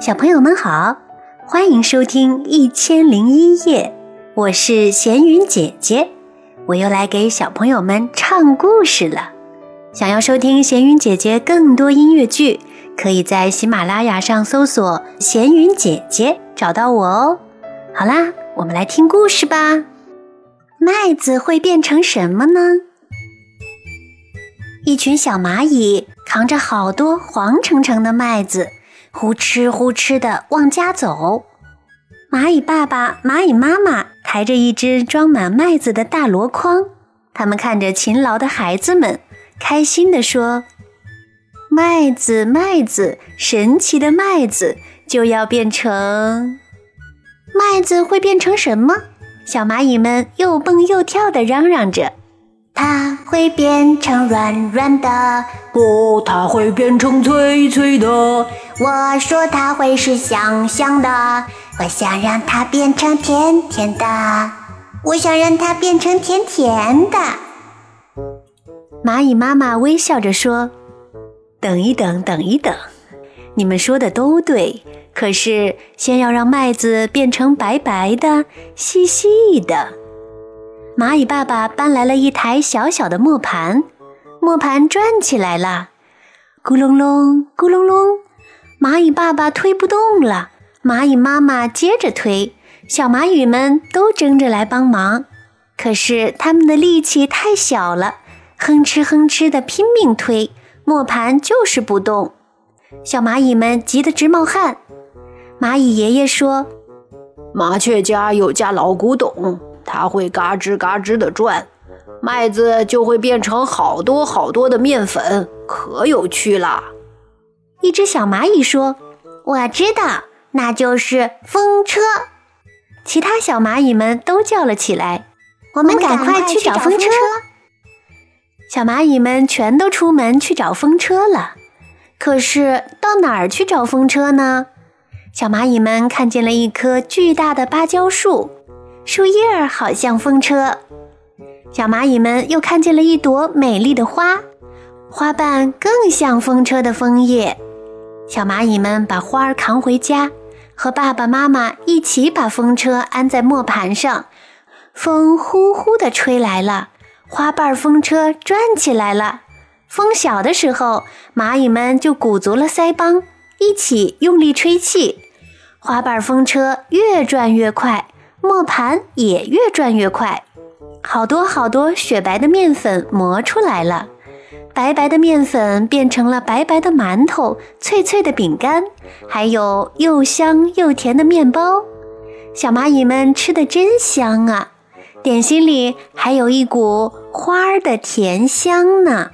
小朋友们好，欢迎收听《一千零一夜》，我是闲云姐姐，我又来给小朋友们唱故事了。想要收听闲云姐姐更多音乐剧，可以在喜马拉雅上搜索“闲云姐姐”找到我哦。好啦，我们来听故事吧。麦子会变成什么呢？一群小蚂蚁扛着好多黄澄澄的麦子。呼哧呼哧地往家走，蚂蚁爸爸、蚂蚁妈妈抬着一只装满麦子的大箩筐，他们看着勤劳的孩子们，开心地说：“麦子，麦子，神奇的麦子就要变成……麦子会变成什么？”小蚂蚁们又蹦又跳地嚷嚷着。它会变成软软的，不，它会变成脆脆的。我说它会是香香的，我想让它变成甜甜的，我想让它变成甜甜的。蚂蚁妈妈微笑着说：“等一等，等一等，你们说的都对，可是先要让麦子变成白白的、细细的。”蚂蚁爸爸搬来了一台小小的磨盘，磨盘转起来了，咕隆隆，咕隆隆。蚂蚁爸爸推不动了，蚂蚁妈妈接着推，小蚂蚁们都争着来帮忙，可是他们的力气太小了，哼哧哼哧的拼命推，磨盘就是不动。小蚂蚁们急得直冒汗。蚂蚁爷爷说：“麻雀家有家老古董。”它会嘎吱嘎吱地转，麦子就会变成好多好多的面粉，可有趣了。一只小蚂蚁说：“我知道，那就是风车。”其他小蚂蚁们都叫了起来：“我们赶快去找风车！”小蚂蚁们全都出门去找风车了。可是到哪儿去找风车呢？小蚂蚁们看见了一棵巨大的芭蕉树。树叶儿好像风车，小蚂蚁们又看见了一朵美丽的花，花瓣更像风车的枫叶。小蚂蚁们把花儿扛回家，和爸爸妈妈一起把风车安在磨盘上。风呼呼地吹来了，花瓣风车转起来了。风小的时候，蚂蚁们就鼓足了腮帮，一起用力吹气，花瓣风车越转越快。磨盘也越转越快，好多好多雪白的面粉磨出来了，白白的面粉变成了白白的馒头、脆脆的饼干，还有又香又甜的面包。小蚂蚁们吃的真香啊！点心里还有一股花儿的甜香呢。